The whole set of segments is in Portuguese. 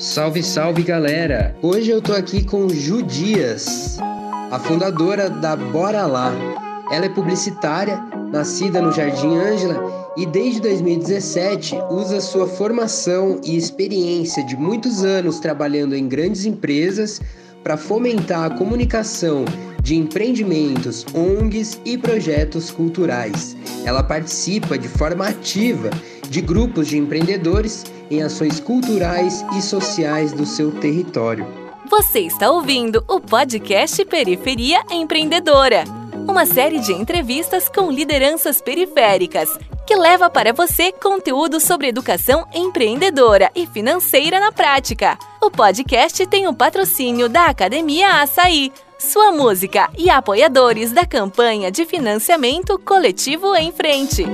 Salve, salve galera! Hoje eu tô aqui com Ju Dias, a fundadora da Bora Lá. Ela é publicitária, nascida no Jardim Ângela e desde 2017 usa sua formação e experiência de muitos anos trabalhando em grandes empresas para fomentar a comunicação de empreendimentos, ONGs e projetos culturais. Ela participa de forma ativa de grupos de empreendedores em ações culturais e sociais do seu território. Você está ouvindo o podcast Periferia Empreendedora, uma série de entrevistas com lideranças periféricas que leva para você conteúdo sobre educação empreendedora e financeira na prática. O podcast tem o patrocínio da Academia Açaí, sua música e apoiadores da campanha de financiamento coletivo em frente.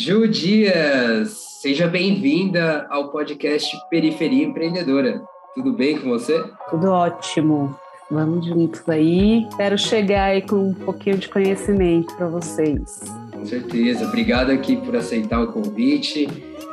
Ju Dias, seja bem-vinda ao podcast Periferia Empreendedora. Tudo bem com você? Tudo ótimo. Vamos juntos aí. Espero chegar aí com um pouquinho de conhecimento para vocês. Com certeza. Obrigado aqui por aceitar o convite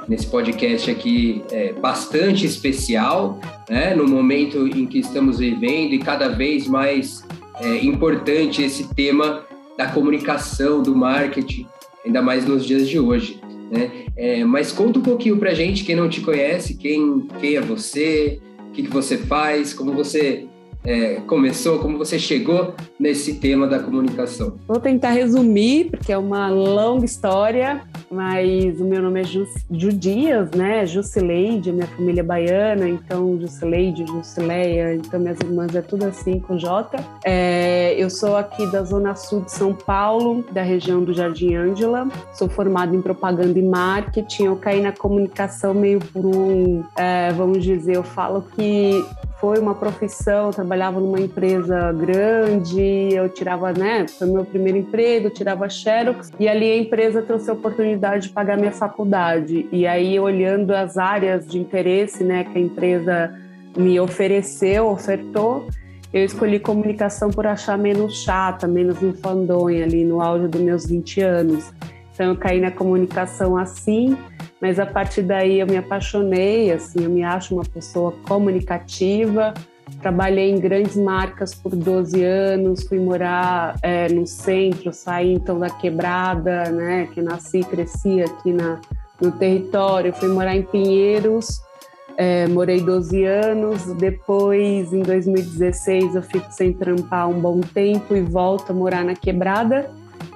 nesse podcast aqui é bastante especial, né? No momento em que estamos vivendo e cada vez mais é, importante esse tema da comunicação, do marketing, ainda mais nos dias de hoje. Né? É, mas conta um pouquinho para gente, quem não te conhece, quem, quem é você, o que, que você faz, como você é, começou, como você chegou nesse tema da comunicação? Vou tentar resumir, porque é uma longa história, mas o meu nome é Judias, né? Jusileide, minha família é baiana, então Jusileide, Jusileia, então minhas irmãs é tudo assim com J. É, eu sou aqui da Zona Sul de São Paulo, da região do Jardim Ângela, sou formada em propaganda e marketing, eu caí na comunicação meio por um, é, vamos dizer, eu falo que foi uma profissão, trabalhava numa empresa grande, eu tirava, né, foi meu primeiro emprego, tirava xerox, e ali a empresa trouxe a oportunidade de pagar minha faculdade. E aí, olhando as áreas de interesse, né, que a empresa me ofereceu, ofertou, eu escolhi comunicação por achar menos chata, menos infandonha ali no auge dos meus 20 anos. Então eu caí na comunicação assim, mas a partir daí eu me apaixonei, assim, eu me acho uma pessoa comunicativa. Trabalhei em grandes marcas por 12 anos, fui morar é, no centro, saí então da quebrada, né, que nasci e cresci aqui na, no território, fui morar em Pinheiros, é, morei 12 anos, depois em 2016 eu fico sem trampar um bom tempo e volto a morar na quebrada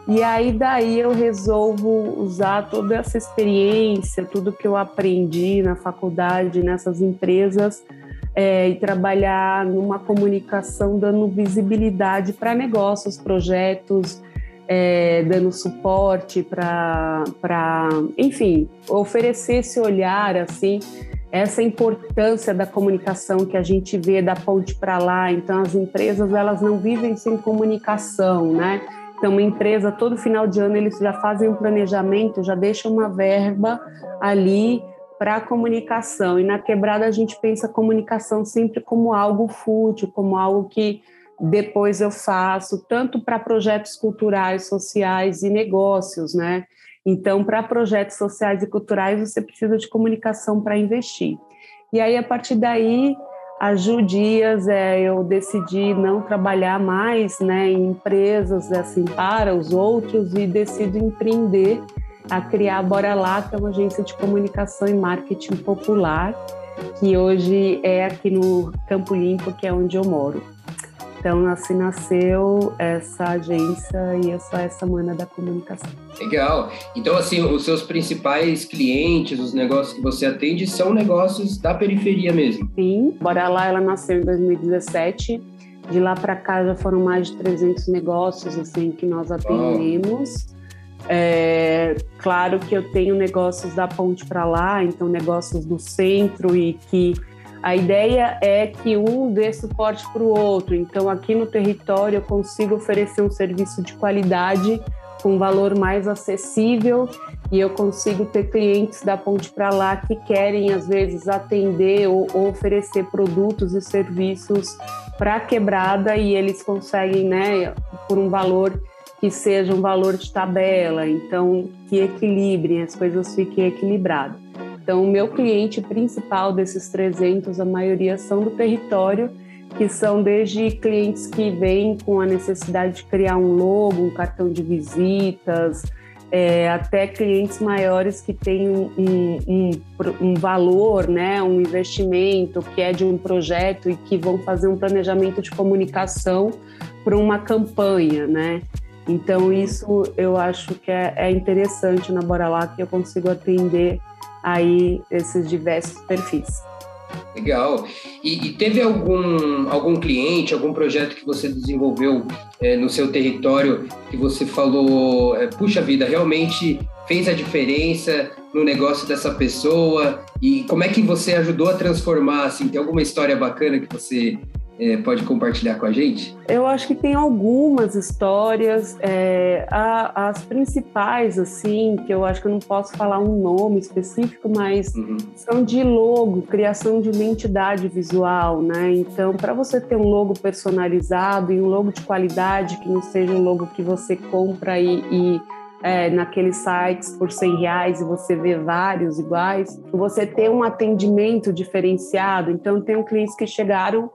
e aí daí eu resolvo usar toda essa experiência, tudo que eu aprendi na faculdade, nessas empresas, é, e trabalhar numa comunicação dando visibilidade para negócios, projetos, é, dando suporte para, enfim, oferecer esse olhar assim, essa importância da comunicação que a gente vê da ponte para lá. Então as empresas elas não vivem sem comunicação, né? Então, uma empresa, todo final de ano, eles já fazem um planejamento, já deixam uma verba ali para comunicação. E na quebrada, a gente pensa comunicação sempre como algo fútil, como algo que depois eu faço, tanto para projetos culturais, sociais e negócios, né? Então, para projetos sociais e culturais, você precisa de comunicação para investir. E aí, a partir daí, a Ju Dias, é, eu decidi não trabalhar mais né, em empresas assim para os outros e decido empreender a criar a Bora Lá, que é uma agência de comunicação e marketing popular, que hoje é aqui no Campo Limpo, que é onde eu moro. Então, assim nasceu essa agência e eu sou essa mana da comunicação. Legal. Então, assim, os seus principais clientes, os negócios que você atende, são negócios da periferia mesmo? Sim. Bora lá, ela nasceu em 2017. De lá para cá já foram mais de 300 negócios assim que nós atendemos. Oh. É, claro que eu tenho negócios da ponte para lá, então negócios do centro e que a ideia é que um dê suporte para o outro. Então, aqui no território, eu consigo oferecer um serviço de qualidade com valor mais acessível e eu consigo ter clientes da ponte para lá que querem, às vezes, atender ou, ou oferecer produtos e serviços para a quebrada e eles conseguem, né, por um valor que seja um valor de tabela, então que equilibrem, as coisas fiquem equilibradas. Então, o meu cliente principal desses 300, a maioria são do território, que são desde clientes que vêm com a necessidade de criar um logo, um cartão de visitas, é, até clientes maiores que têm um, um, um, valor, né, um investimento que é de um projeto e que vão fazer um planejamento de comunicação para uma campanha, né? Então isso eu acho que é, é interessante na Bora Lá que eu consigo atender aí esses diversos perfis. Legal. E, e, teve algum, algum cliente, algum projeto que você desenvolveu é, no seu território que você falou, é, puxa vida, realmente fez a diferença no negócio dessa pessoa? E como é que você ajudou a transformar? Assim, tem alguma história bacana que você é, pode compartilhar com a gente? Eu acho que tem algumas histórias, é, a, as principais, assim, que eu acho que eu não posso falar um nome específico, mas uhum. são de logo, criação de identidade visual, né? Então, para você ter um logo personalizado e um logo de qualidade, que não seja um logo que você compra e, e é, naqueles sites por 100 reais e você vê vários iguais, você ter um atendimento diferenciado. Então, tem clientes que chegaram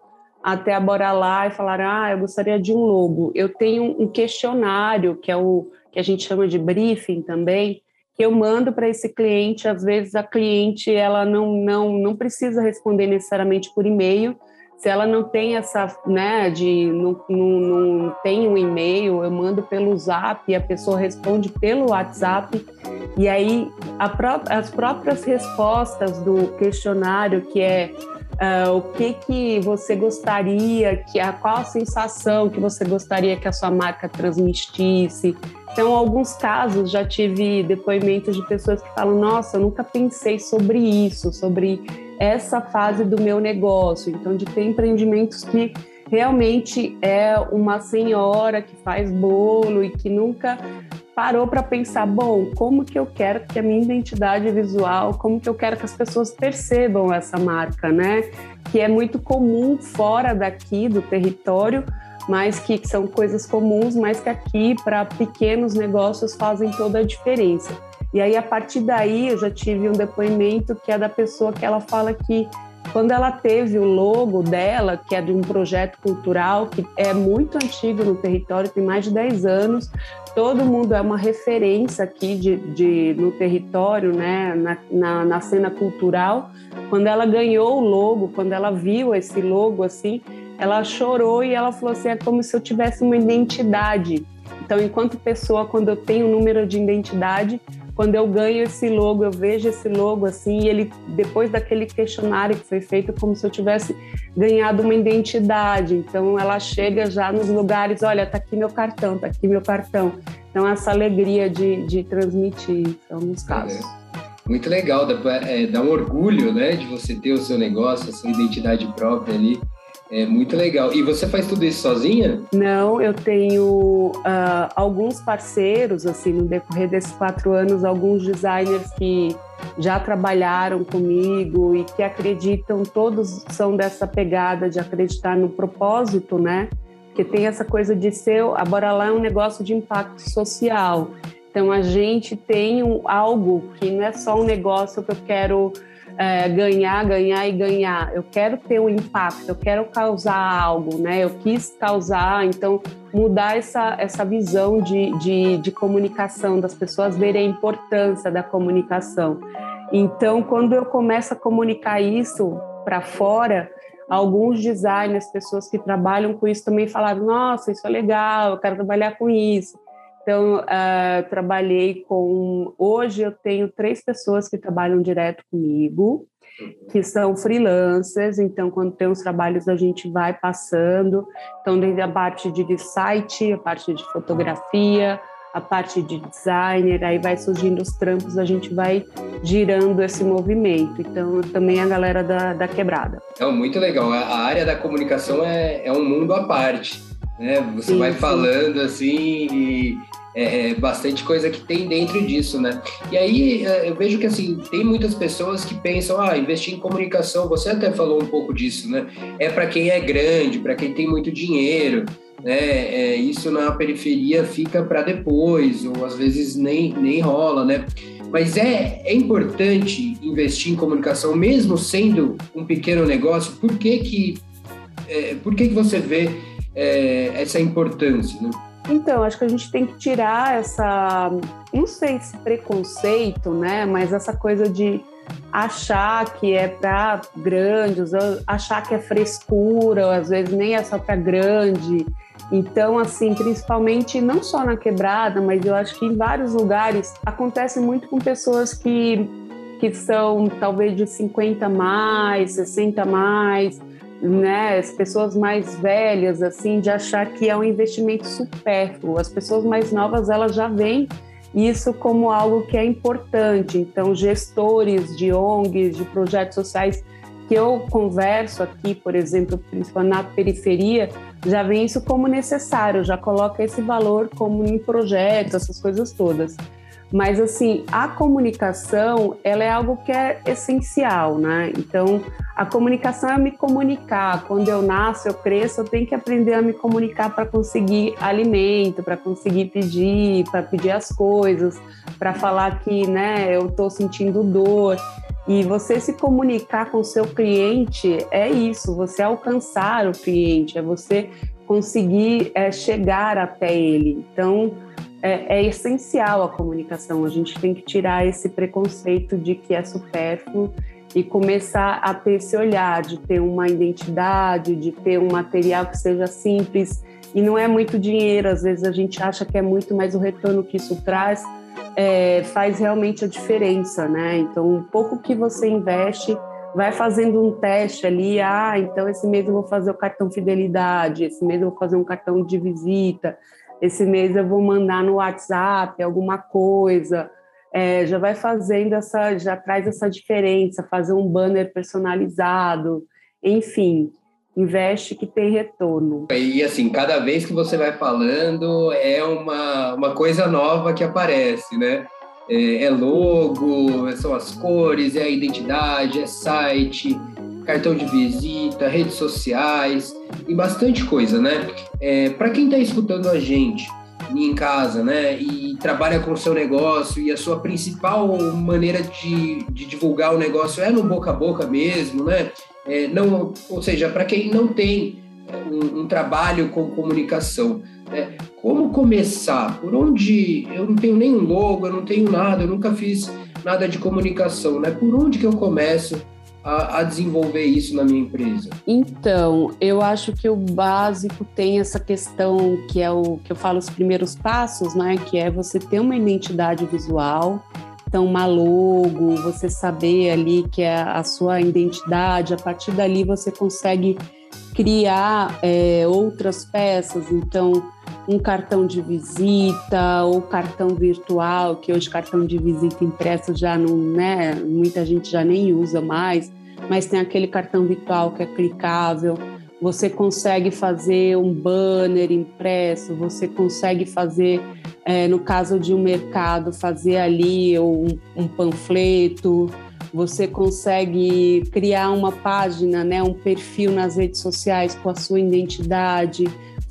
até a Bora Lá e falaram: Ah, eu gostaria de um logo. Eu tenho um questionário, que é o que a gente chama de briefing também, que eu mando para esse cliente. Às vezes a cliente ela não, não, não precisa responder necessariamente por e-mail. Se ela não tem essa, né, de não, não, não tem um e-mail, eu mando pelo Zap a pessoa responde pelo WhatsApp. E aí pró as próprias respostas do questionário, que é Uh, o que que você gostaria, que a qual a sensação que você gostaria que a sua marca transmitisse. Então, alguns casos já tive depoimentos de pessoas que falam: "Nossa, eu nunca pensei sobre isso, sobre essa fase do meu negócio". Então, de ter empreendimentos que realmente é uma senhora que faz bolo e que nunca parou para pensar, bom, como que eu quero que a minha identidade visual, como que eu quero que as pessoas percebam essa marca, né? Que é muito comum fora daqui do território, mas que são coisas comuns, mas que aqui para pequenos negócios fazem toda a diferença. E aí a partir daí eu já tive um depoimento que é da pessoa que ela fala que quando ela teve o logo dela, que é de um projeto cultural que é muito antigo no território, tem mais de 10 anos, todo mundo é uma referência aqui de, de no território, né, na, na, na, cena cultural. Quando ela ganhou o logo, quando ela viu esse logo assim, ela chorou e ela falou assim: é como se eu tivesse uma identidade. Então, enquanto pessoa, quando eu tenho um número de identidade, quando eu ganho esse logo, eu vejo esse logo assim, ele, depois daquele questionário que foi feito, como se eu tivesse ganhado uma identidade. Então, ela chega já nos lugares: olha, tá aqui meu cartão, tá aqui meu cartão. Então, essa alegria de, de transmitir, são os casos. É. Muito legal, dá, é, dá um orgulho, né, de você ter o seu negócio, a sua identidade própria ali. É muito legal. E você faz tudo isso sozinha? Não, eu tenho uh, alguns parceiros, assim, no decorrer desses quatro anos, alguns designers que já trabalharam comigo e que acreditam, todos são dessa pegada de acreditar no propósito, né? Que tem essa coisa de ser, a Bora Lá é um negócio de impacto social. Então a gente tem um, algo que não é só um negócio que eu quero é, ganhar, ganhar e ganhar. Eu quero ter um impacto, eu quero causar algo, né? Eu quis causar, então mudar essa, essa visão de, de, de comunicação, das pessoas verem a importância da comunicação. Então, quando eu começo a comunicar isso para fora, alguns designers, pessoas que trabalham com isso também falaram: Nossa, isso é legal, eu quero trabalhar com isso. Então, uh, trabalhei com. Hoje eu tenho três pessoas que trabalham direto comigo, que são freelancers. Então, quando tem os trabalhos, a gente vai passando. Então, desde a parte de site, a parte de fotografia, a parte de designer, aí vai surgindo os trampos, a gente vai girando esse movimento. Então, também a galera da, da quebrada. É muito legal. A área da comunicação é, é um mundo à parte né? Você sim, vai sim. falando assim e é, é, bastante coisa que tem dentro disso, né? E aí é, eu vejo que assim tem muitas pessoas que pensam, ah, investir em comunicação. Você até falou um pouco disso, né? É para quem é grande, para quem tem muito dinheiro, né? É, isso na periferia fica para depois ou às vezes nem nem rola, né? Mas é, é importante investir em comunicação, mesmo sendo um pequeno negócio? Por que que, é, por que, que você vê é, essa importância? Né? Então, acho que a gente tem que tirar essa, não sei se preconceito, né? Mas essa coisa de achar que é para grandes, achar que é frescura, às vezes nem é só para grande. Então, assim, principalmente não só na quebrada, mas eu acho que em vários lugares acontece muito com pessoas que, que são talvez de 50 mais, 60 mais, né, as pessoas mais velhas, assim, de achar que é um investimento supérfluo. As pessoas mais novas, elas já veem isso como algo que é importante. Então, gestores de ONGs, de projetos sociais que eu converso aqui, por exemplo, na periferia, já vê isso como necessário, já coloca esse valor como em projeto, essas coisas todas. Mas assim, a comunicação, ela é algo que é essencial, né? Então, a comunicação é me comunicar. Quando eu nasço, eu cresço, eu tenho que aprender a me comunicar para conseguir alimento, para conseguir pedir, para pedir as coisas, para falar que, né, eu estou sentindo dor. E você se comunicar com o seu cliente é isso, você alcançar o cliente, é você conseguir é, chegar até ele. Então, é, é, essencial a comunicação. A gente tem que tirar esse preconceito de que é supérfluo e começar a ter esse olhar de ter uma identidade, de ter um material que seja simples. E não é muito dinheiro, às vezes a gente acha que é muito, mas o retorno que isso traz é, faz realmente a diferença, né? Então, um pouco que você investe, vai fazendo um teste ali. Ah, então esse mês eu vou fazer o cartão fidelidade, esse mês eu vou fazer um cartão de visita, esse mês eu vou mandar no WhatsApp alguma coisa. É, já vai fazendo essa, já traz essa diferença, fazer um banner personalizado, enfim investe que tem retorno. E assim, cada vez que você vai falando, é uma, uma coisa nova que aparece, né? É, é logo, são as cores, é a identidade, é site, cartão de visita, redes sociais e bastante coisa, né? É, Para quem está escutando a gente em casa, né, e trabalha com o seu negócio e a sua principal maneira de, de divulgar o negócio é no boca a boca mesmo, né? É, não, ou seja, para quem não tem um, um, trabalho com comunicação, né? como começar? Por onde? Eu não tenho nenhum logo, eu não tenho nada, eu nunca fiz nada de comunicação, né? Por onde que eu começo a, a, desenvolver isso na minha empresa? Então, eu acho que o básico tem essa questão que é o que eu falo os primeiros passos, né? Que é você ter uma identidade visual então, uma logo, você saber ali que é a sua identidade, a partir dali você consegue criar é, outras peças, então um cartão de visita ou cartão virtual, que hoje cartão de visita impresso já não, né, muita gente já nem usa mais, mas tem aquele cartão virtual que é clicável. Você consegue fazer um banner impresso, você consegue fazer é, no caso de um mercado, fazer ali um, um, panfleto, você consegue criar uma página, né, um perfil nas redes sociais com a sua identidade,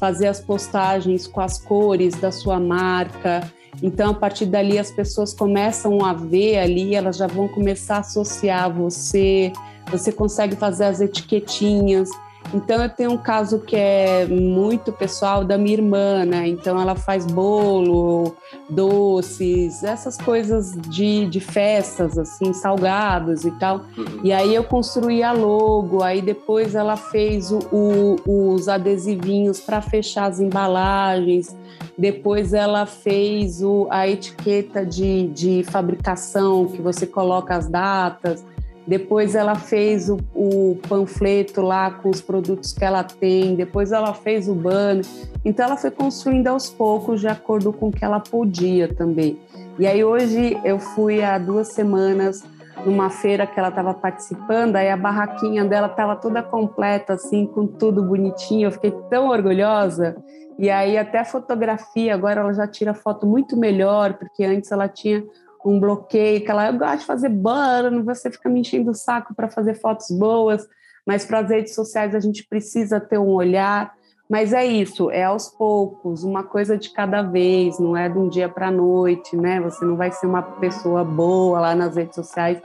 fazer as postagens com as cores da sua marca. Então, a partir dali, as pessoas começam a ver ali, elas já vão começar a associar você, você consegue fazer as etiquetinhas. Então eu tenho um caso que é muito pessoal da minha irmã, né? Então ela faz bolo, doces, essas coisas de, de festas, assim, salgados e tal. Uhum. E aí eu construí a logo, aí depois ela fez o, o, os adesivinhos para fechar as embalagens. Depois ela fez o, a etiqueta de, de fabricação, que você coloca as datas. Depois ela fez o, o, panfleto lá com os produtos que ela tem. Depois ela fez o banner. Então ela foi construindo aos poucos de acordo com o que ela podia também. E aí hoje eu fui há duas semanas numa feira que ela estava participando, aí a barraquinha dela estava toda completa, assim, com tudo bonitinho. Eu fiquei tão orgulhosa. E aí até a fotografia, agora ela já tira foto muito melhor, porque antes ela tinha um bloqueio, que ela, eu gosto de fazer banner, você fica me enchendo o saco para fazer fotos boas, mas para as redes sociais a gente precisa ter um olhar. Mas é isso, é aos poucos, uma coisa de cada vez, não é de um dia para a noite, né? Você não vai ser uma pessoa boa lá nas redes sociais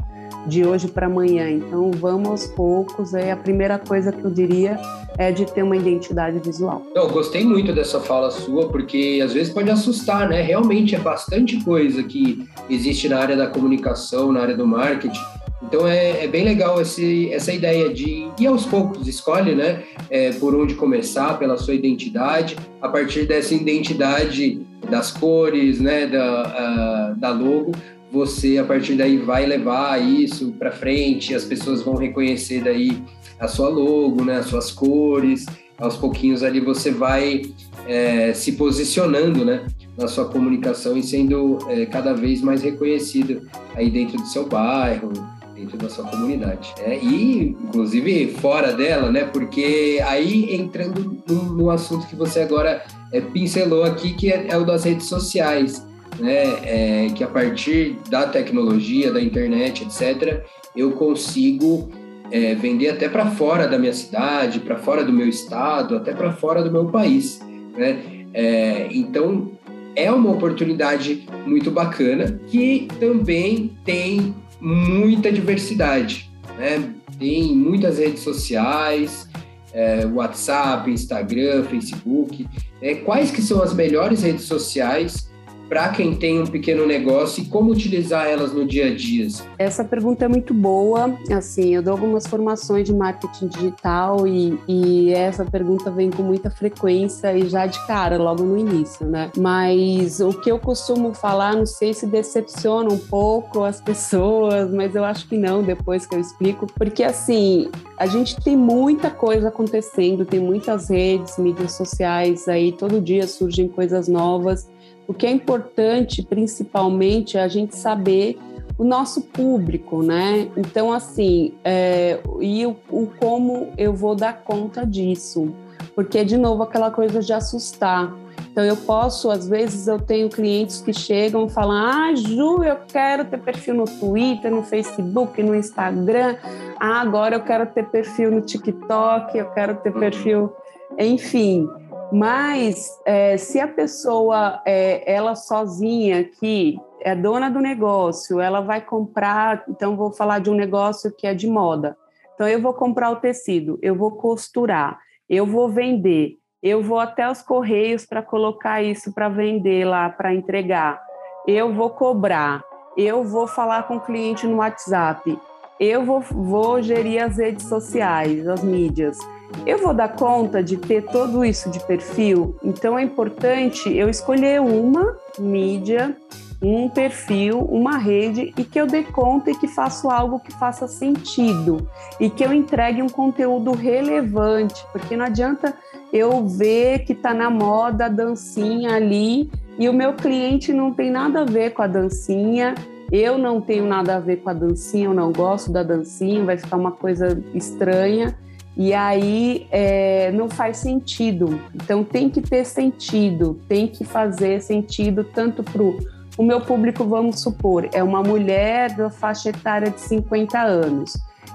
de hoje para amanhã. Então, vamos aos poucos. Aí a primeira coisa que eu diria é de ter uma identidade visual. Eu gostei muito dessa fala sua, porque às vezes pode assustar, né? Realmente é bastante coisa que existe na área da comunicação, na área do marketing. Então é, é bem legal esse, essa ideia de ir aos poucos, escolhe né, é, por onde começar, pela sua identidade, a partir dessa identidade das cores, né, da, da logo, você a partir daí vai levar isso para frente, as pessoas vão reconhecer daí a sua logo, né, as suas cores, aos pouquinhos ali você vai é, se posicionando, né, na sua comunicação e sendo é, cada vez mais reconhecido aí dentro do seu bairro, dentro da sua comunidade. Né? E, inclusive, fora dela, né? Porque aí entrando no, no assunto que você agora é, pincelou aqui, que é, é, o das redes sociais, né? É, que a partir da tecnologia, da internet, etc., eu consigo é, vender até para fora da minha cidade, para fora do meu estado, até para fora do meu país, né? É, então, é uma oportunidade muito bacana que também tem muita diversidade, né? Tem muitas redes sociais, é, WhatsApp, Instagram, Facebook. É, quais que são as melhores redes sociais para quem tem um pequeno negócio e como utilizar elas no dia a dia? Essa pergunta é muito boa. Assim, eu dou algumas formações de marketing digital e, e essa pergunta vem com muita frequência e já de cara, logo no início, né? Mas o que eu costumo falar, não sei se decepciona um pouco as pessoas, mas eu acho que não, depois que eu explico, porque assim, a gente tem muita coisa acontecendo, tem muitas redes, mídias sociais aí, todo dia surgem coisas novas. O que é importante, principalmente, é a gente saber o nosso público, né? Então, assim, é, e o, o, como eu vou dar conta disso, porque de novo aquela coisa de assustar. Então, eu posso, às vezes, eu tenho clientes que chegam e falam: Ah, Ju, eu quero ter perfil no Twitter, no Facebook, no Instagram. Ah, agora eu quero ter perfil no TikTok, eu quero ter perfil, enfim. Mas é, se a pessoa, é, ela sozinha que é dona do negócio, ela vai comprar, então vou falar de um negócio que é de moda. Então eu vou comprar o tecido, eu vou costurar, eu vou vender, eu vou até os correios para colocar isso para vender lá, para entregar. Eu vou cobrar, eu vou falar com o cliente no WhatsApp, eu vou, vou gerir as redes sociais, as mídias eu vou dar conta de ter tudo isso de perfil? Então é importante eu escolher uma mídia, um perfil, uma rede e que eu dê conta e que faça algo que faça sentido e que eu entregue um conteúdo relevante, porque não adianta eu ver que está na moda a dancinha ali e o meu cliente não tem nada a ver com a dancinha. Eu não tenho nada a ver com a dancinha, eu não gosto da dancinha, vai ficar uma coisa estranha. E aí é, não faz sentido. Então tem que ter sentido, tem que fazer sentido tanto para o meu público, vamos supor, é uma mulher da faixa etária de 50 anos.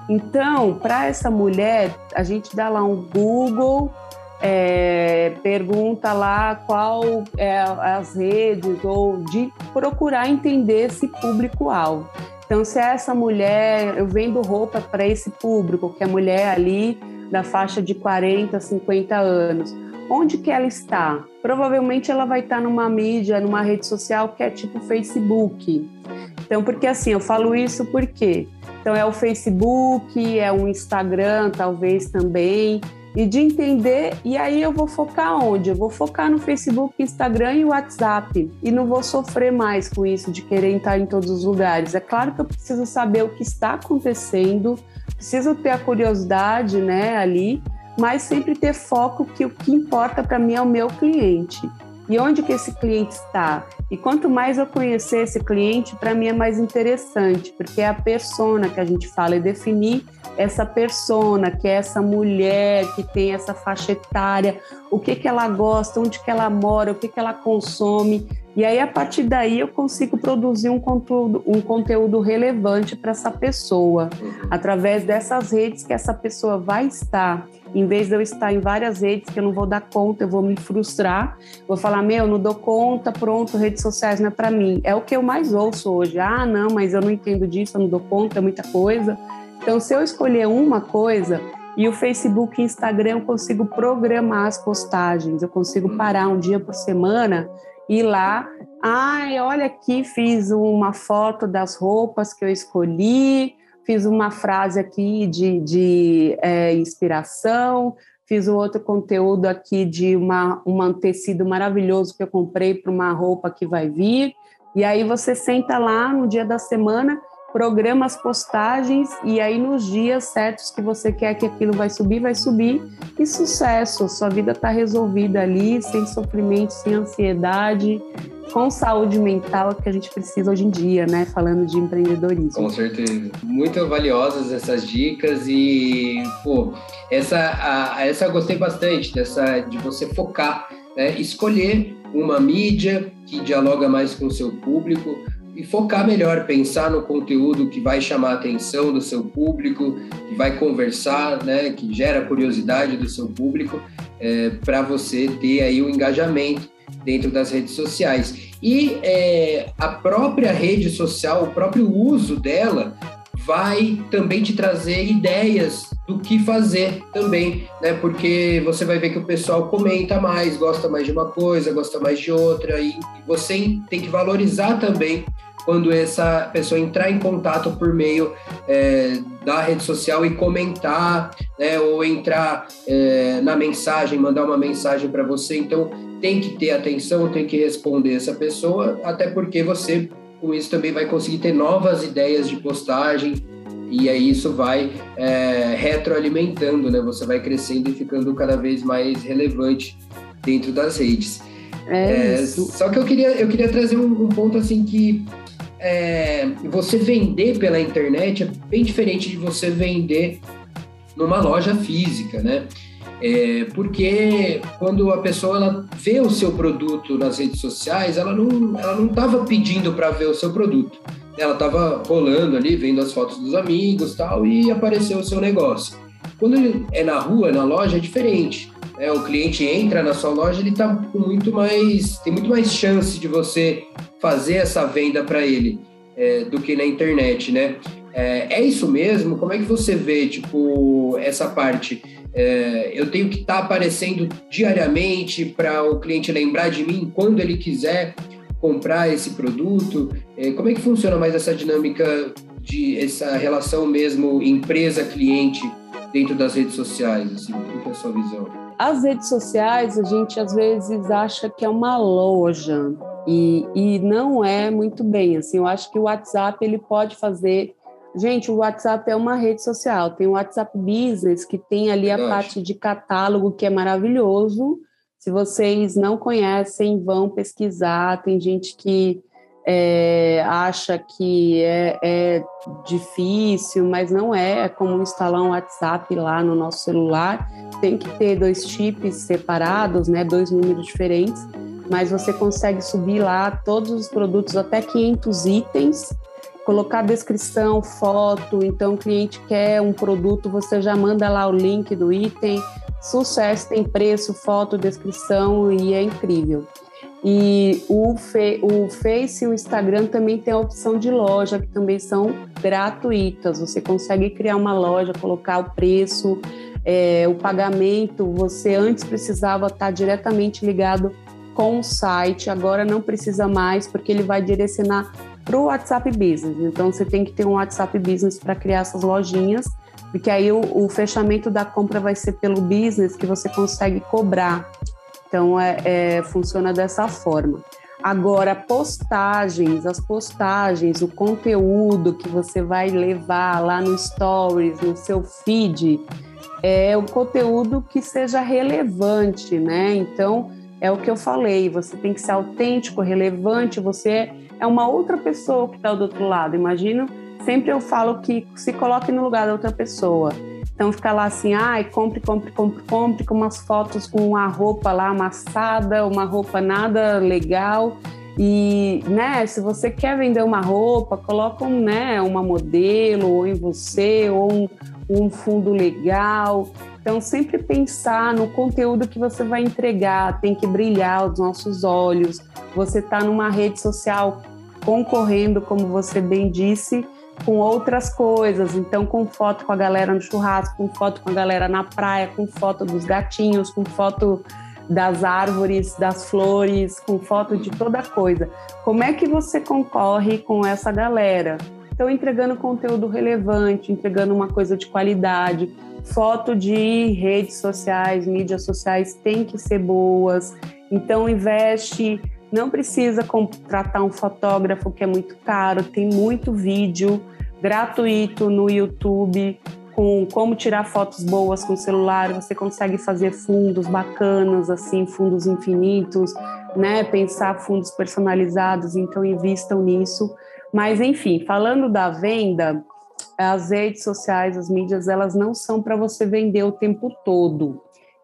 Então, para essa mulher, a gente dá lá um Google, é, pergunta lá qual é as redes, ou de procurar entender esse público-alvo. Então, se é essa mulher, eu vendo roupa para esse público, que é mulher ali da faixa de 40, 50 anos. Onde que ela está? Provavelmente ela vai estar numa mídia, numa rede social que é tipo Facebook. Então, porque assim, eu falo isso porque então é o Facebook, é o Instagram, talvez também, e de entender, e aí eu vou focar onde? Eu vou focar no Facebook, Instagram e WhatsApp, e não vou sofrer mais com isso de querer estar em todos os lugares. É claro que eu preciso saber o que está acontecendo, preciso ter a curiosidade, né, ali, mas sempre ter foco que o que importa para mim é o meu cliente. E onde que esse cliente está? E quanto mais eu conhecer esse cliente, para mim é mais interessante, porque é a persona que a gente fala, é definir essa persona, que é essa mulher que tem essa faixa etária, o que que ela gosta, onde que ela mora, o que que ela consome. E aí, a partir daí, eu consigo produzir um conteúdo, um conteúdo relevante para essa pessoa, através dessas redes que essa pessoa vai estar. Em vez de eu estar em várias redes que eu não vou dar conta, eu vou me frustrar, vou falar, meu, não dou conta, pronto, redes sociais não é para mim. É o que eu mais ouço hoje. Ah, não, mas eu não entendo disso, eu não dou conta, é muita coisa. Então, se eu escolher uma coisa, e o Facebook e Instagram eu consigo programar as postagens, eu consigo parar um dia por semana ir lá, ai, olha aqui, fiz uma foto das roupas que eu escolhi, fiz uma frase aqui de, de é, inspiração, fiz um outro conteúdo aqui de uma, um tecido maravilhoso que eu comprei para uma roupa que vai vir. E aí você senta lá no dia da semana programa as postagens e aí nos dias certos que você quer que aquilo vai subir, vai subir e sucesso. Sua vida está resolvida ali, sem sofrimento, sem ansiedade, com saúde mental que a gente precisa hoje em dia, né? Falando de empreendedorismo. Com certeza. Muito valiosas essas dicas e, pô, essa, a, essa eu gostei bastante, dessa de você focar, né? escolher uma mídia que dialoga mais com o seu público, e focar melhor, pensar no conteúdo que vai chamar a atenção do seu público, que vai conversar, né, que gera curiosidade do seu público, é, para você ter aí o engajamento dentro das redes sociais. E é, a própria rede social, o próprio uso dela, vai também te trazer ideias do que fazer também, né? Porque você vai ver que o pessoal comenta mais, gosta mais de uma coisa, gosta mais de outra, e você tem que valorizar também quando essa pessoa entrar em contato por meio é, da rede social e comentar, né, ou entrar é, na mensagem, mandar uma mensagem para você. Então, tem que ter atenção, tem que responder essa pessoa, até porque você, com isso, também vai conseguir ter novas ideias de postagem. E aí isso vai é, retroalimentando, né? Você vai crescendo e ficando cada vez mais relevante dentro das redes. É, é só que eu queria, eu queria trazer um, um ponto assim que é, você vender pela internet é bem diferente de você vender numa loja física, né? É, porque quando a pessoa ela vê o seu produto nas redes sociais, ela não ela não estava pedindo para ver o seu produto. Ela estava rolando ali, vendo as fotos dos amigos, tal, e apareceu o seu negócio. Quando é na rua, na loja, é diferente. Né? O cliente entra na sua loja, ele tá com muito mais tem muito mais chance de você fazer essa venda para ele é, do que na internet, né? É, é, isso mesmo? Como é que você vê, tipo, essa parte? É, eu tenho que estar tá aparecendo diariamente para o cliente lembrar de mim quando ele quiser comprar esse produto? É, como é que funciona mais essa dinâmica de essa relação mesmo empresa-cliente dentro das redes sociais? Assim, qual é a sua visão? As redes sociais, a gente às vezes acha que é uma loja, e, e não é muito bem, assim, eu acho que o WhatsApp ele pode fazer Gente, o WhatsApp é uma rede social. Tem o WhatsApp Business, que tem ali a parte de catálogo, que é maravilhoso. Se vocês não conhecem, vão pesquisar. Tem gente que é, acha que é, é, difícil, mas não é. É como instalar um WhatsApp lá no nosso celular. Tem que ter dois chips separados, né? Dois números diferentes mas você consegue subir lá todos os produtos, até 500 itens, colocar descrição, foto. Então, o cliente quer um produto, você já manda lá o link do item. Sucesso, tem preço, foto, descrição e é incrível. E o, Fe, o Face e o Instagram também tem a opção de loja, que também são gratuitas. Você consegue criar uma loja, colocar o preço, é, o pagamento. Você antes precisava estar diretamente ligado com o site, agora não precisa mais, porque ele vai direcionar para o WhatsApp Business. Então, você tem que ter um WhatsApp Business para criar essas lojinhas, porque aí o, o, fechamento da compra vai ser pelo business que você consegue cobrar. Então, é, é, funciona dessa forma. Agora, postagens, as postagens, o conteúdo que você vai levar lá no Stories, no seu feed, é o conteúdo que seja relevante, né? Então, é o que eu falei, você tem que ser autêntico, relevante, você é uma outra pessoa que está do outro lado. Imagino, sempre eu falo que se coloque no lugar da outra pessoa. Então fica lá assim, ai, compre, compre, compre, compre, com umas fotos com uma roupa lá amassada, uma roupa nada legal. E, né, se você quer vender uma roupa, coloca um, né, uma modelo ou em você, ou um, um fundo legal. Então, sempre pensar no conteúdo que você vai entregar, tem que brilhar os nossos olhos. Você está numa rede social concorrendo, como você bem disse, com outras coisas. Então, com foto com a galera no churrasco, com foto com a galera na praia, com foto dos gatinhos, com foto das árvores, das flores, com foto de toda coisa. Como é que você concorre com essa galera? Então, entregando conteúdo relevante, entregando uma coisa de qualidade. Foto de redes sociais, mídias sociais tem que ser boas. Então, investe. Não precisa contratar um fotógrafo que é muito caro, tem muito vídeo gratuito no YouTube com como tirar fotos boas com o celular, você consegue fazer fundos bacanas, assim, fundos infinitos, né? Pensar fundos personalizados, então invistam nisso. Mas enfim, falando da venda, as redes sociais, as mídias, elas não são para você vender o tempo todo.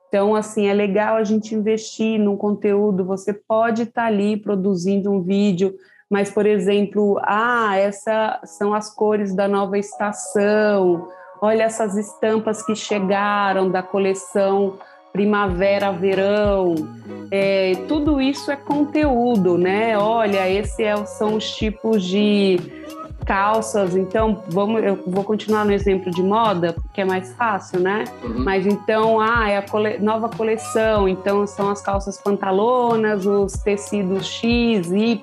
Então, assim, é legal a gente investir num conteúdo. Você pode estar tá ali produzindo um vídeo, mas, por exemplo, ah, essas são as cores da nova estação, olha essas estampas que chegaram da coleção primavera-verão, é, tudo isso é conteúdo, né? Olha, esses é, são os tipos de calças, então vamos, eu vou continuar no exemplo de moda, porque é mais fácil, né? Uhum. Mas então, ah, é a cole, nova coleção, então são as calças pantalonas, os tecidos X, Y.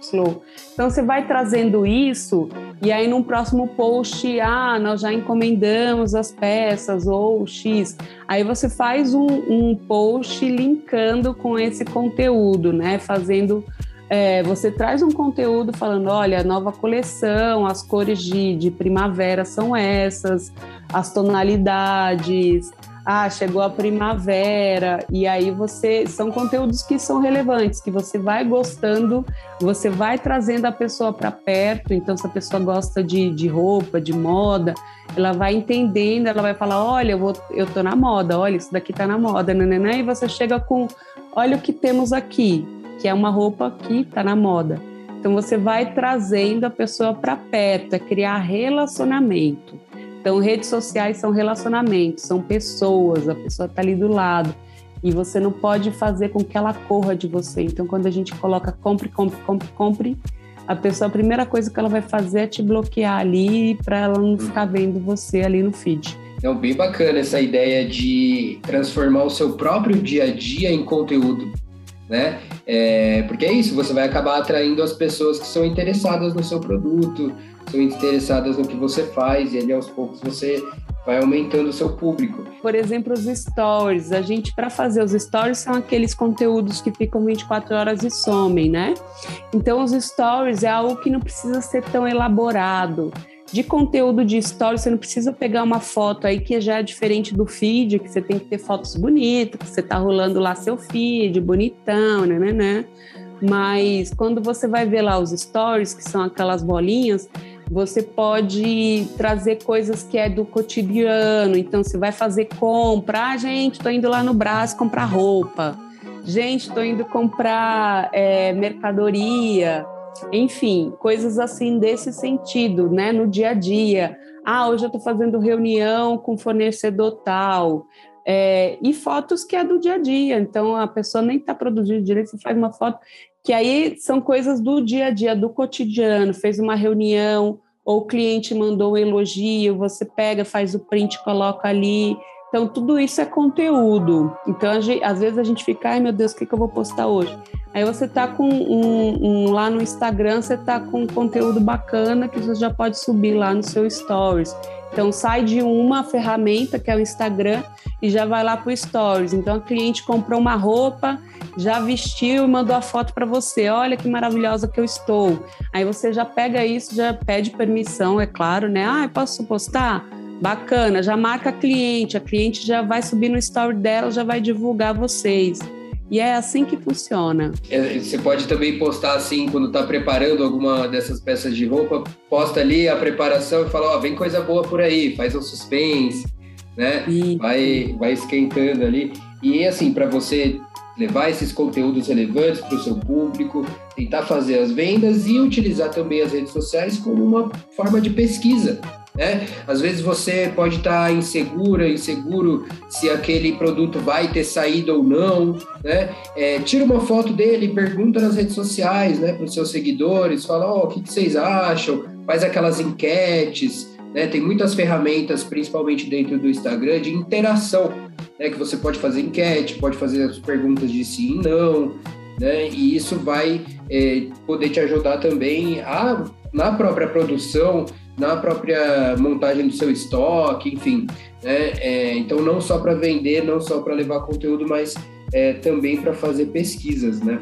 Então você vai trazendo isso e aí num próximo post, ah, nós já encomendamos as peças ou X. Aí você faz um, um post linkando com esse conteúdo, né? Fazendo é, você traz um conteúdo falando, olha, nova coleção, as cores de, de primavera são essas, as tonalidades, ah, chegou a primavera, e aí você são conteúdos que são relevantes, que você vai gostando, você vai trazendo a pessoa para perto. Então, se a pessoa gosta de, de roupa, de moda, ela vai entendendo, ela vai falar: olha, eu, vou, eu tô na moda, olha, isso daqui tá na moda, né? E você chega com: olha o que temos aqui que é uma roupa que está na moda. Então você vai trazendo a pessoa para perto, é criar relacionamento. Então redes sociais são relacionamentos, são pessoas, a pessoa está ali do lado e você não pode fazer com que ela corra de você. Então quando a gente coloca compre, compre, compre, compre, a pessoa a primeira coisa que ela vai fazer é te bloquear ali para ela não ficar vendo você ali no feed. Então, bem bacana essa ideia de transformar o seu próprio dia a dia em conteúdo né? É, porque é isso, você vai acabar atraindo as pessoas que são interessadas no seu produto, são interessadas no que você faz, e ali aos poucos você vai aumentando o seu público. Por exemplo, os stories. A gente, para fazer os stories, são aqueles conteúdos que ficam 24 horas e somem, né? Então, os stories é algo que não precisa ser tão elaborado de conteúdo de stories, você não precisa pegar uma foto aí que já é diferente do feed, que você tem que ter fotos bonitas, que você tá rolando lá seu feed, bonitão, né, né, né. Mas quando você vai ver lá os stories, que são aquelas bolinhas, você pode trazer coisas que é do cotidiano. Então, você vai fazer compra. Ah, gente, tô indo lá no Brás comprar roupa. Gente, tô indo comprar é, mercadoria enfim, coisas assim desse sentido, né, no dia a dia. Ah, hoje eu estou fazendo reunião com fornecedor tal. É, e fotos que é do dia a dia. Então a pessoa nem está produzindo direito, você faz uma foto que aí são coisas do dia a dia, do cotidiano. Fez uma reunião, ou o cliente mandou um elogio, você pega, faz o print, coloca ali. Então, tudo isso é conteúdo. Então, gente, às vezes a gente fica, ai meu Deus, o que, que eu vou postar hoje? Aí você tá com um, um, lá no Instagram, você tá com um conteúdo bacana que você já pode subir lá no seu Stories. Então sai de uma ferramenta que é o Instagram e já vai lá para o Stories. Então a cliente comprou uma roupa, já vestiu e mandou a foto para você. Olha que maravilhosa que eu estou. Aí você já pega isso, já pede permissão, é claro, né? Ah, posso postar? Bacana, já marca a cliente, a cliente já vai subir no story dela, já vai divulgar vocês. E é assim que funciona. É, você pode também postar assim, quando está preparando alguma dessas peças de roupa, posta ali a preparação e fala, ó, oh, vem coisa boa por aí, faz um suspense, né? Vai, vai esquentando ali. E assim, para você levar esses conteúdos relevantes para o seu público, tentar fazer as vendas e utilizar também as redes sociais como uma forma de pesquisa. Né? Às vezes você pode estar insegura, inseguro se aquele produto vai ter saído ou não. Né? É, tira uma foto dele, pergunta nas redes sociais né, para os seus seguidores, fala oh, o que, que vocês acham, faz aquelas enquetes. Né? Tem muitas ferramentas, principalmente dentro do Instagram, de interação, né? que você pode fazer enquete, pode fazer as perguntas de sim e não, né? e isso vai é, poder te ajudar também a, na própria produção na própria montagem do seu estoque, enfim. Né? É, então, não só para vender, não só para levar conteúdo, mas é, também para fazer pesquisas, né?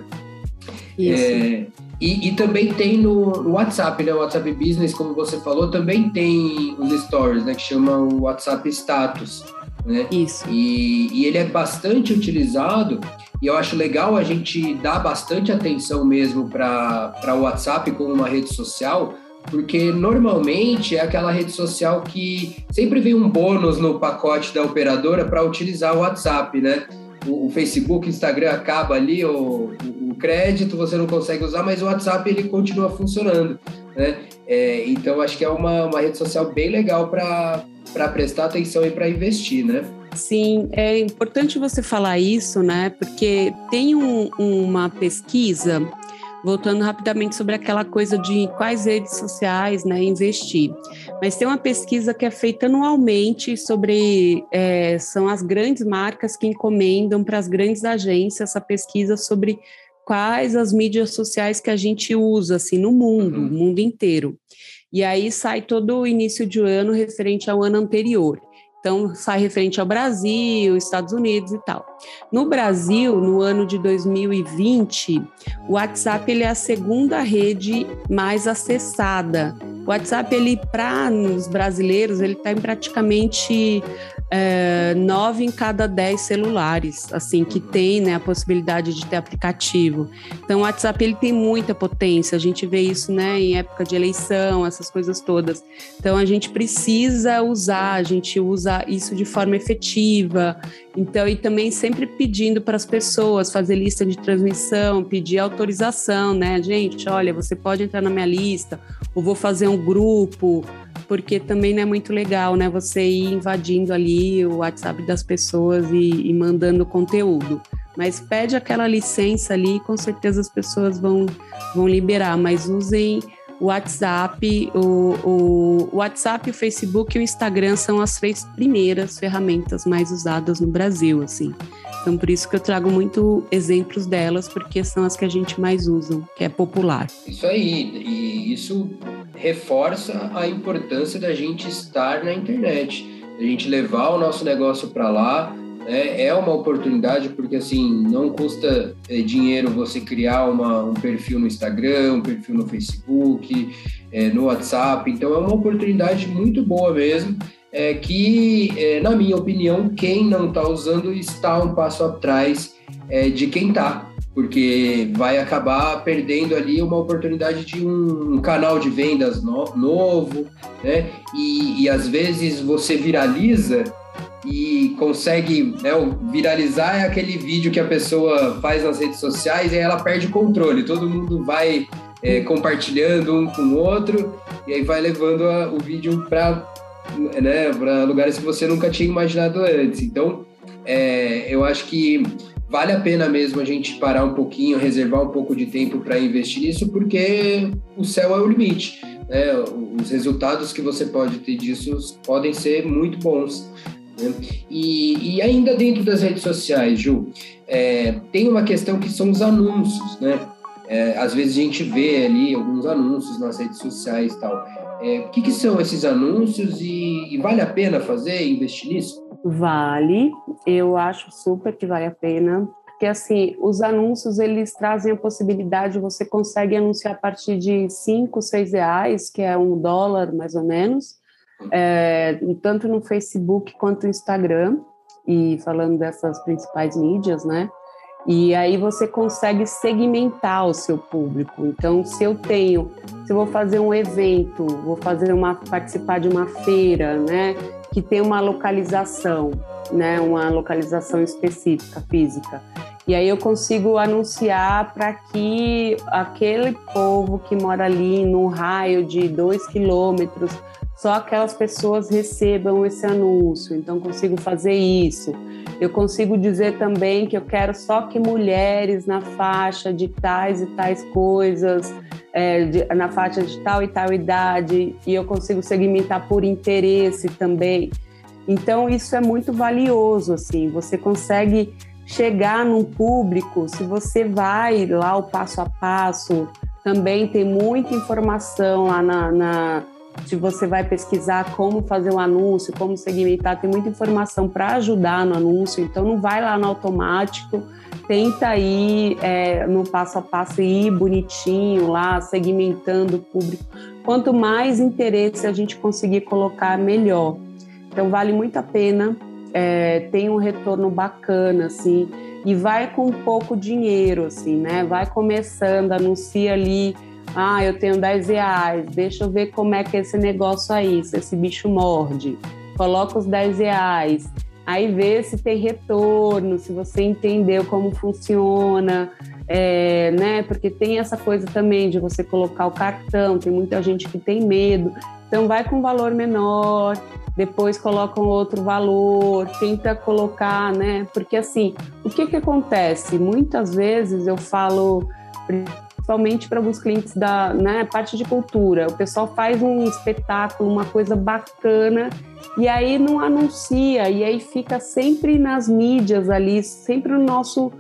Isso. É, e, e, também tem no, no, WhatsApp, né? O WhatsApp Business, como você falou, também tem os stories, né? Que chama o WhatsApp Status, né? Isso. E, e ele é bastante utilizado e eu acho legal a gente dar bastante atenção mesmo para o WhatsApp como uma rede social, porque normalmente é aquela rede social que sempre vem um bônus no pacote da operadora para utilizar o WhatsApp, né? O, o Facebook, Instagram acaba ali o, o, crédito, você não consegue usar, mas o WhatsApp ele continua funcionando, né? É, então acho que é uma, uma rede social bem legal para prestar atenção e para investir, né? Sim, é importante você falar isso, né? Porque tem um, uma pesquisa voltando rapidamente sobre aquela coisa de quais redes sociais né, investir. Mas tem uma pesquisa que é feita anualmente sobre. É, são as grandes marcas que encomendam para as grandes agências essa pesquisa sobre quais as mídias sociais que a gente usa assim no mundo, uhum. mundo inteiro. E aí sai todo o início de ano referente ao ano anterior. Então, sai referente ao Brasil, Estados Unidos e tal. No Brasil, no ano de 2020, o WhatsApp ele é a segunda rede mais acessada. O WhatsApp, ele para os brasileiros, ele está em praticamente é, nove em cada dez celulares, assim, que tem né, a possibilidade de ter aplicativo. Então, o WhatsApp ele tem muita potência. A gente vê isso, né, em época de eleição, essas coisas todas. Então, a gente precisa usar, a gente usa isso de forma efetiva. Então, e também sempre pedindo para as pessoas fazer lista de transmissão, pedir autorização, né, gente, olha, você pode entrar na minha lista, ou vou fazer um grupo porque também não é muito legal, né? Você ir invadindo ali o WhatsApp das pessoas e, e mandando conteúdo. Mas pede aquela licença ali, com certeza as pessoas vão, vão liberar. Mas usem o WhatsApp, o, o, WhatsApp, o Facebook e o Instagram são as três primeiras ferramentas mais usadas no Brasil, assim. Então, por isso que eu trago muito exemplos delas, porque são as que a gente mais usa, que é popular. Isso aí, e isso reforça a importância da gente estar na internet, a gente levar o nosso negócio para lá. Né? É uma oportunidade, porque assim, não custa é, dinheiro você criar uma, um perfil no Instagram, um perfil no Facebook, é, no WhatsApp. Então, é uma oportunidade muito boa mesmo é que, é, na minha opinião, quem não está usando está um passo atrás é, de quem está, porque vai acabar perdendo ali uma oportunidade de um, canal de vendas no, novo, né? E, e às vezes você viraliza e consegue né, viralizar é aquele vídeo que a pessoa faz nas redes sociais e ela perde o controle, todo mundo vai é, compartilhando um com o outro e aí vai levando a, o vídeo para né, lugares que você nunca tinha imaginado antes. Então, é, eu acho que vale a pena mesmo a gente parar um pouquinho, reservar um pouco de tempo para investir nisso, porque o céu é o limite. Né? Os resultados que você pode ter disso podem ser muito bons. Né? E, e, ainda dentro das redes sociais, Ju, é, tem uma questão que são os anúncios, né? É, às vezes a gente vê ali alguns anúncios nas redes sociais e tal. É, o que, que, são esses anúncios e, e, vale a pena fazer, investir nisso? Vale, eu acho super que vale a pena, porque assim, os anúncios eles trazem a possibilidade, você consegue anunciar a partir de 5, 6 reais, que é um dólar mais ou menos, é, tanto no Facebook quanto no Instagram, e falando dessas principais mídias, né? E aí você consegue segmentar o seu público. Então, se eu tenho, se eu vou fazer um evento, vou fazer uma participar de uma feira, né, que tem uma localização, né, uma localização específica física. E aí eu consigo anunciar para que aquele povo que mora ali no raio de dois quilômetros, só aquelas pessoas recebam esse anúncio. Então consigo fazer isso. Eu consigo dizer também que eu quero só que mulheres na faixa de tais e tais coisas, é, de, na faixa de tal e tal idade, e eu consigo segmentar por interesse também. Então isso é muito valioso, assim. Você consegue chegar num público, se você vai lá o passo a passo, também tem muita informação lá na, na se você vai pesquisar como fazer um anúncio, como segmentar, tem muita informação para ajudar no anúncio, então não vai lá no automático, tenta ir é, no passo a passo ir bonitinho lá, segmentando o público. Quanto mais interesse a gente conseguir colocar, melhor. Então vale muito a pena é, tem um retorno bacana, assim, e vai com pouco dinheiro, assim, né? Vai começando, anuncia ali, ah, eu tenho 10 reais, deixa eu ver como é que é esse negócio aí, se esse bicho morde. Coloca os 10 reais, aí vê se tem retorno, se você entendeu como funciona, é, né? Porque tem essa coisa também de você colocar o cartão, tem muita gente que tem medo. Então vai com valor menor, depois colocam outro valor, tenta colocar, né? Porque assim, o que que acontece? Muitas vezes eu falo, principalmente para alguns clientes da né, parte de cultura, o pessoal faz um espetáculo, uma coisa bacana e aí não anuncia e aí fica sempre nas mídias ali, sempre no nosso,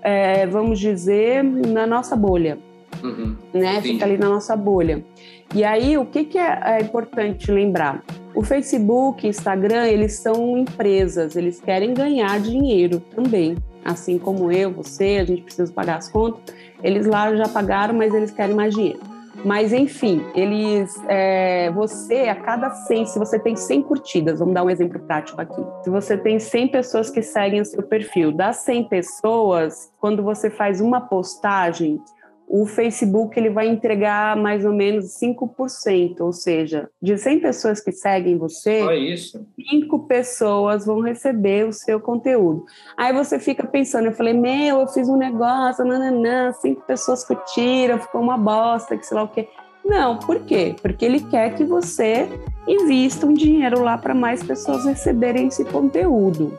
é, vamos dizer, na nossa bolha, uhum. né? Fica ali na nossa bolha. E aí o que que é, é importante lembrar? O Facebook, Instagram, eles são empresas, eles querem ganhar dinheiro também. Assim como eu, você, a gente precisa pagar as contas. Eles lá já pagaram, mas eles querem mais dinheiro. Mas enfim, eles, é, você a cada 100, se você tem 100 curtidas, vamos dar um exemplo prático aqui. Se você tem 100 pessoas que seguem o seu perfil, das 100 pessoas, quando você faz uma postagem, o Facebook ele vai entregar mais ou menos 5%, ou seja, de 100 pessoas que seguem você, isso. 5 pessoas vão receber o seu conteúdo. Aí você fica pensando, eu falei, meu, eu fiz um negócio, nananã, 5 pessoas curtiram, ficou uma bosta, que sei lá o quê. Não, por quê? Porque ele quer que você invista um dinheiro lá para mais pessoas receberem esse conteúdo.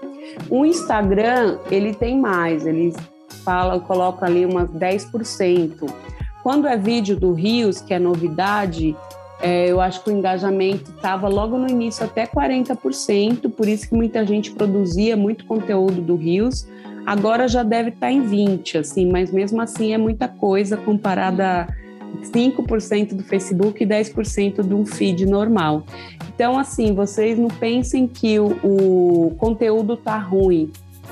O Instagram, ele tem mais, ele fala, coloca ali umas 10%. Quando é vídeo do Rios, que é novidade, é, eu acho que o engajamento estava logo no início até 40%, por isso que muita gente produzia muito conteúdo do Rios. Agora já deve estar tá em 20%, assim, mas mesmo assim é muita coisa comparada a 5% do Facebook e 10% de um feed normal. Então, assim, vocês não pensem que o, o conteúdo tá ruim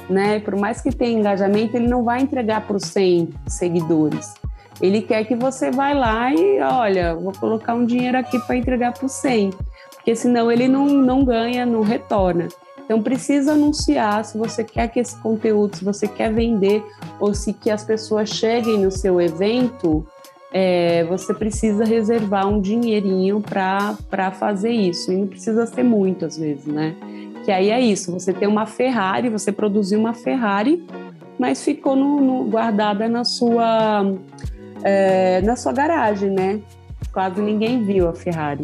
né? Por mais que tenha engajamento, ele não vai entregar para os 100 seguidores. Ele quer que você vá lá e, olha, vou colocar um dinheiro aqui para entregar para os 100, porque senão ele não, não ganha, não retorna. Então precisa anunciar se você quer que esse conteúdo, se você quer vender ou se que as pessoas cheguem no seu evento, é, você precisa reservar um dinheirinho para fazer isso. E não precisa ser muito às vezes, né? Que aí é isso, você tem uma Ferrari, você produziu uma Ferrari, mas ficou no, no, guardada na sua, é, na sua garagem, né? Quase ninguém viu a Ferrari.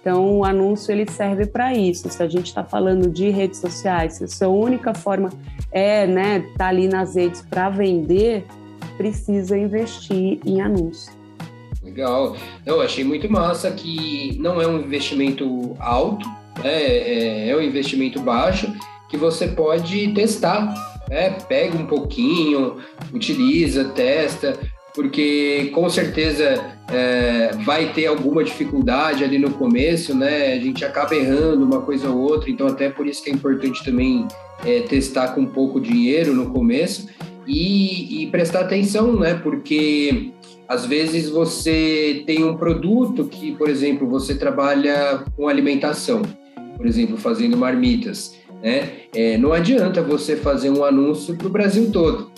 Então, o anúncio ele serve para isso. Se a gente está falando de redes sociais, se a sua única forma é, né, tá ali nas redes para vender, precisa investir em anúncio. Legal. Eu achei muito massa que não é um investimento alto, é, é, é um investimento baixo que você pode testar. Né? Pega um pouquinho, utiliza, testa, porque com certeza é, vai ter alguma dificuldade ali no começo, né? A gente acaba errando uma coisa ou outra, então até por isso que é importante também é, testar com pouco dinheiro no começo e, e, prestar atenção, né? Porque às vezes você tem um produto que, por exemplo, você trabalha com alimentação por exemplo, fazendo marmitas. Né? É, não adianta você fazer um anúncio para o Brasil todo.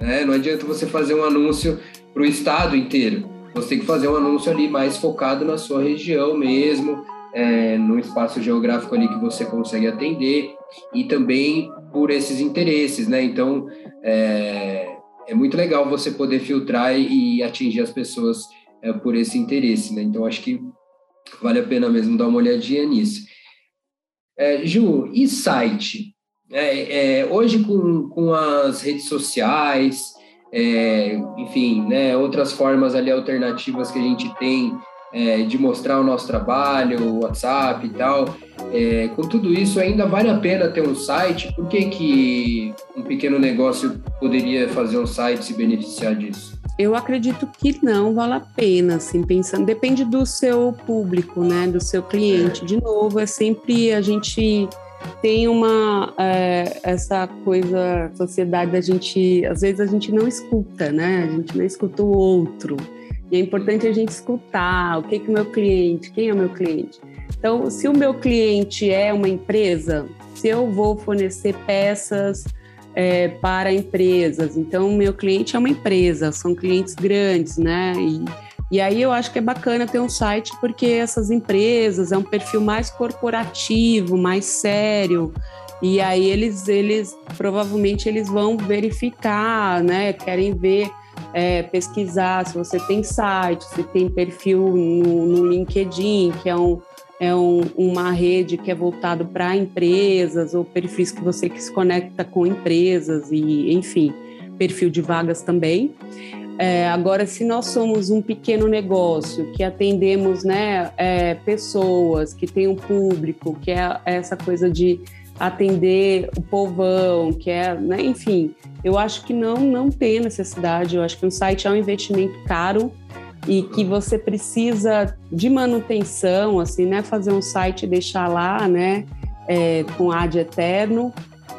Né? Não adianta você fazer um anúncio para o estado inteiro. Você tem que fazer um anúncio ali mais focado na sua região mesmo, é, no espaço geográfico ali que você consegue atender e também por esses interesses, né? Então, é, é muito legal você poder filtrar e atingir as pessoas é, por esse interesse, né? Então, acho que vale a pena mesmo dar uma olhadinha nisso. É, Ju, e site? É, é, hoje, com, com as redes sociais, é, enfim, né, outras formas ali alternativas que a gente tem é, de mostrar o nosso trabalho, WhatsApp e tal. É, com tudo isso, ainda vale a pena ter um site? Por que, que um pequeno negócio poderia fazer um site e se beneficiar disso? Eu acredito que não vale a pena, assim, pensando, depende do seu público, né, do seu cliente. É. De novo, é sempre a gente tem uma é, essa coisa sociedade da gente às vezes a gente não escuta né a gente não escuta o outro e é importante a gente escutar o que que o meu cliente quem é o meu cliente então se o meu cliente é uma empresa se eu vou fornecer peças é, para empresas então meu cliente é uma empresa são clientes grandes né e e aí eu acho que é bacana ter um site porque essas empresas é um perfil mais corporativo, mais sério. E aí eles, eles provavelmente eles vão verificar, né? Querem ver, é, pesquisar se você tem site, se tem perfil no, no LinkedIn, que é, um, é um, uma rede que é voltado para empresas, ou perfis que você que se conecta com empresas, e enfim, perfil de vagas também. É, agora, se nós somos um pequeno negócio que atendemos né, é, pessoas, que tem um público, que é essa coisa de atender o povão, que é, né, enfim, eu acho que não, não tem necessidade. Eu acho que um site é um investimento caro e que você precisa de manutenção, assim, né, fazer um site e deixar lá, né, é, com ad eterno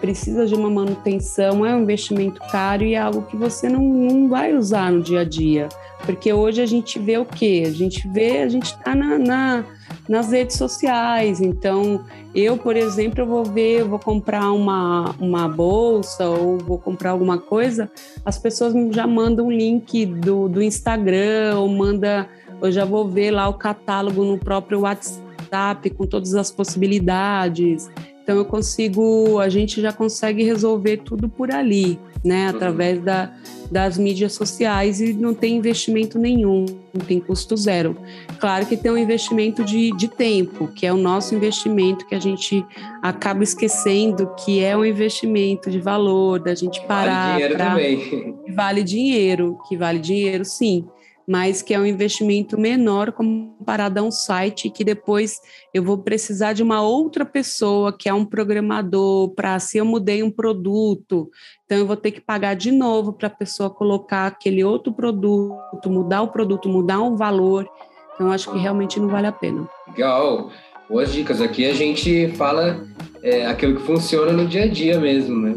precisa de uma manutenção, é um investimento caro e é algo que você não, não vai usar no dia a dia. Porque hoje a gente vê o quê? A gente vê, a gente está na, na, nas redes sociais. Então, eu, por exemplo, eu vou ver, eu vou comprar uma, uma bolsa ou vou comprar alguma coisa, as pessoas já mandam um link do, do Instagram ou manda, eu já vou ver lá o catálogo no próprio WhatsApp com todas as possibilidades. Então eu consigo, a gente já consegue resolver tudo por ali, né? Uhum. Através da, das mídias sociais e não tem investimento nenhum, não tem custo zero. Claro que tem um investimento de, de tempo, que é o nosso investimento que a gente acaba esquecendo que é um investimento de valor, da gente parar. Vale dinheiro pra... também. Vale dinheiro, que vale dinheiro, sim mas que é um investimento menor comparado a um site que depois eu vou precisar de uma outra pessoa que é um programador para se eu mudei um produto, então eu vou ter que pagar de novo para a pessoa colocar aquele outro produto, mudar o produto, mudar o valor. Então acho que realmente não vale a pena. Legal. Boas dicas. Aqui a gente fala é, aquilo que funciona no dia a dia mesmo, né?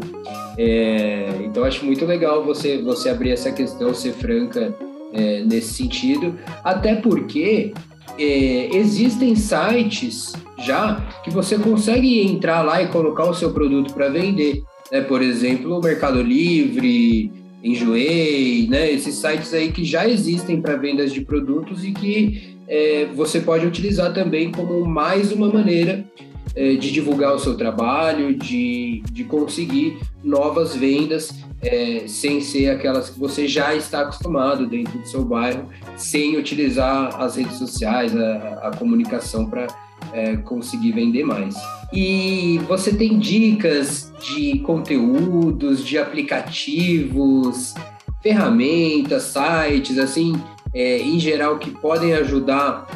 É, então acho muito legal você você abrir essa questão, ser franca é, nesse sentido, até porque é, existem sites já que você consegue entrar lá e colocar o seu produto para vender. Né? Por exemplo, o Mercado Livre, Enjoei, né? esses sites aí que já existem para vendas de produtos e que é, você pode utilizar também como mais uma maneira é, de divulgar o seu trabalho, de, de conseguir novas vendas é, sem ser aquelas que você já está acostumado dentro do seu bairro, sem utilizar as redes sociais, a, a comunicação para é, conseguir vender mais. E você tem dicas de conteúdos, de aplicativos, ferramentas, sites, assim, é, em geral, que podem ajudar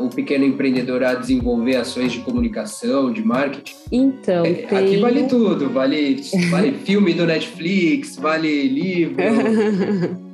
o pequeno empreendedor a desenvolver ações de comunicação, de marketing? Então, é, tem... aqui vale tudo, vale, vale filme do Netflix, vale livro.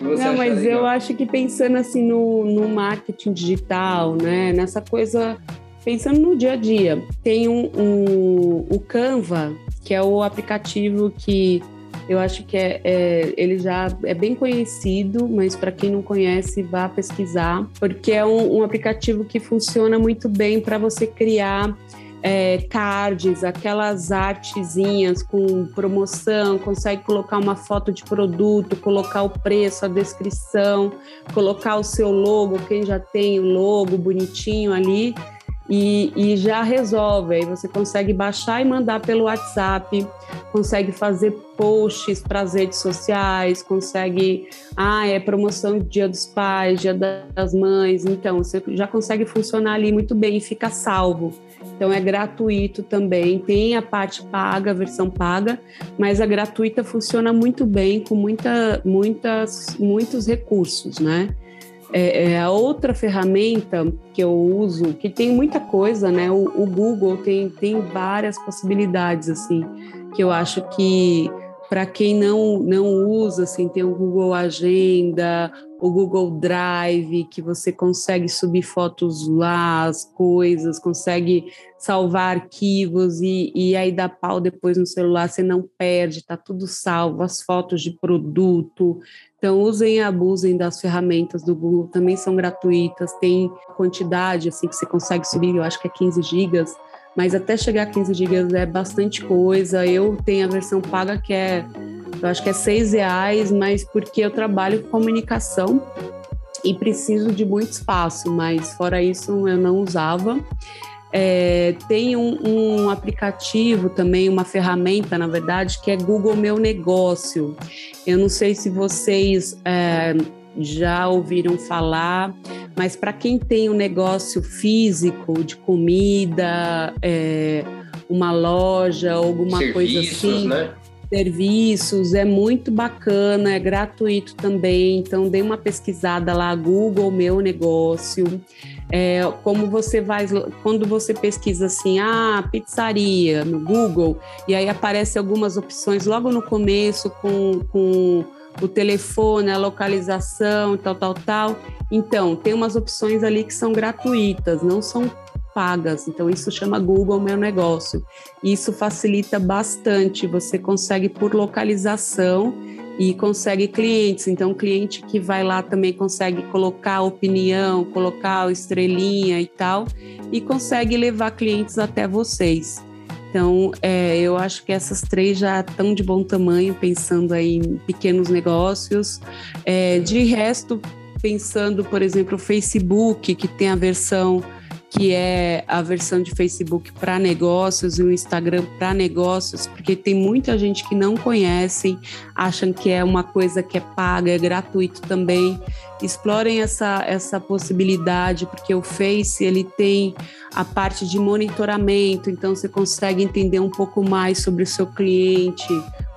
Não, mas legal? eu acho que pensando assim no, no marketing digital, né, nessa coisa, pensando no dia a dia, tem um, um o Canva, que é o aplicativo que eu acho que é, é, ele já é bem conhecido, mas para quem não conhece, vá pesquisar, porque é um, um aplicativo que funciona muito bem para você criar é, cards, aquelas artezinhas com promoção, consegue colocar uma foto de produto, colocar o preço, a descrição, colocar o seu logo, quem já tem o logo bonitinho ali. E, e já resolve. Aí você consegue baixar e mandar pelo WhatsApp, consegue fazer posts para as redes sociais, consegue, ah, é promoção Dia dos Pais, Dia das Mães, então você já consegue funcionar ali muito bem e fica salvo. Então é gratuito também, tem a parte paga, a versão paga, mas a gratuita funciona muito bem com muita, muitas, muitos recursos, né? É, é, a outra ferramenta que eu uso, que tem muita coisa, né? O, o, Google tem, tem várias possibilidades, assim, que eu acho que para quem não, não usa, assim, tem o Google Agenda, o Google Drive, que você consegue subir fotos lá, as coisas, consegue salvar arquivos e, e aí dá pau depois no celular, você não perde, tá tudo salvo, as fotos de produto. Então, usem e abusem das ferramentas do Google, também são gratuitas, tem quantidade, assim, que você consegue subir, eu acho que é 15 gigas, mas até chegar a 15 gigas é bastante coisa. Eu tenho a versão paga que é eu acho que é seis reais, mas porque eu trabalho com comunicação e preciso de muito espaço, mas fora isso eu não usava. É, tem um, um, aplicativo também, uma ferramenta, na verdade, que é Google Meu Negócio. Eu não sei se vocês é, já ouviram falar, mas para quem tem um negócio físico de comida, é, uma loja, alguma Serviços, coisa assim. Né? serviços, é muito bacana, é gratuito também. Então, dê uma pesquisada lá, Google Meu Negócio. É, como você vai, quando você pesquisa assim, ah, pizzaria no Google, e aí aparecem algumas opções logo no começo com, com o telefone, a localização, tal, tal, tal. Então, tem umas opções ali que são gratuitas, não são pagas. Então, isso chama Google Meu Negócio. Isso facilita bastante. Você consegue por localização e consegue clientes. Então, cliente que vai lá também consegue colocar opinião, colocar estrelinha e tal, e consegue levar clientes até vocês. Então, é, eu acho que essas três já estão de bom tamanho, pensando aí em pequenos negócios. É, de resto, pensando, por exemplo, o Facebook, que tem a versão que é a versão de Facebook para negócios e o Instagram para negócios, porque tem muita gente que não conhece, acham que é uma coisa que é paga, é gratuito também. Explorem essa, essa possibilidade, porque o Face ele tem a parte de monitoramento, então você consegue entender um pouco mais sobre o seu cliente,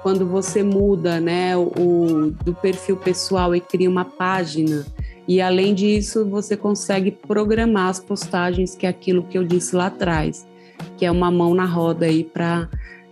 quando você muda né, o, do perfil pessoal e cria uma página. E além disso, você consegue programar as postagens, que é aquilo que eu disse lá atrás, que é uma mão na roda aí para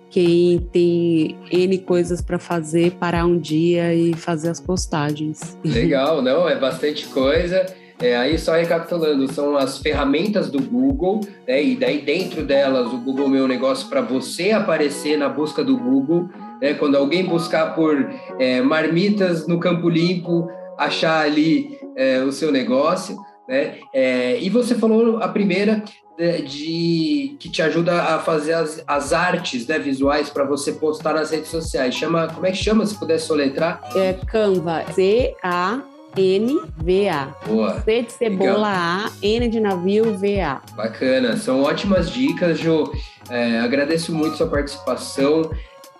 quem tem N coisas para fazer, parar um dia e fazer as postagens. Legal, não? É bastante coisa. É, aí só recapitulando, são as ferramentas do Google, né? E daí dentro delas o Google Meu Negócio para você aparecer na busca do Google, né? Quando alguém buscar por é, marmitas no Campo Limpo, achar ali é, o seu negócio, né? É, e você falou a primeira de, de, que te ajuda a fazer as, as artes né, visuais para você postar nas redes sociais. Chama, como é que chama? Se puder soletrar? É Canva, C A N-V-A. Boa. C de cebola Legal. A, N de navio V-A. Bacana, são ótimas dicas, Jo. É, agradeço muito sua participação.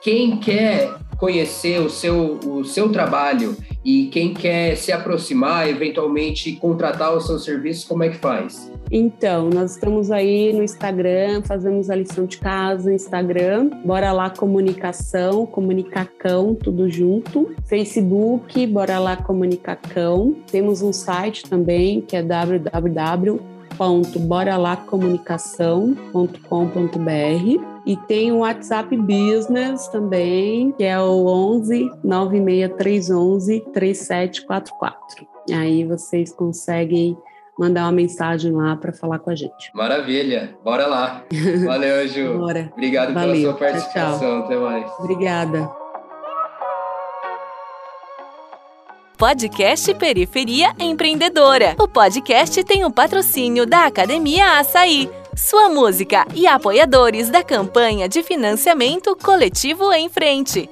Quem quer conhecer o seu, o seu trabalho e quem quer se aproximar, eventualmente contratar os seus serviços, como é que faz? Então, nós estamos aí no Instagram, fazemos a lição de casa Instagram. Bora lá comunicação, comunicacão, tudo junto. Facebook, bora lá comunicacão. Temos um site também que é www www.boralacomunicação.com.br e tem o WhatsApp Business também, que é o 11 96311 3744. Aí vocês conseguem mandar uma mensagem lá para falar com a gente. Maravilha, bora lá. Valeu, Ju. Bora. Obrigado Valeu. pela sua participação. Tchau, tchau. Até mais. Obrigada. Podcast Periferia Empreendedora. O podcast tem o patrocínio da Academia Açaí, sua música e apoiadores da campanha de financiamento coletivo em frente.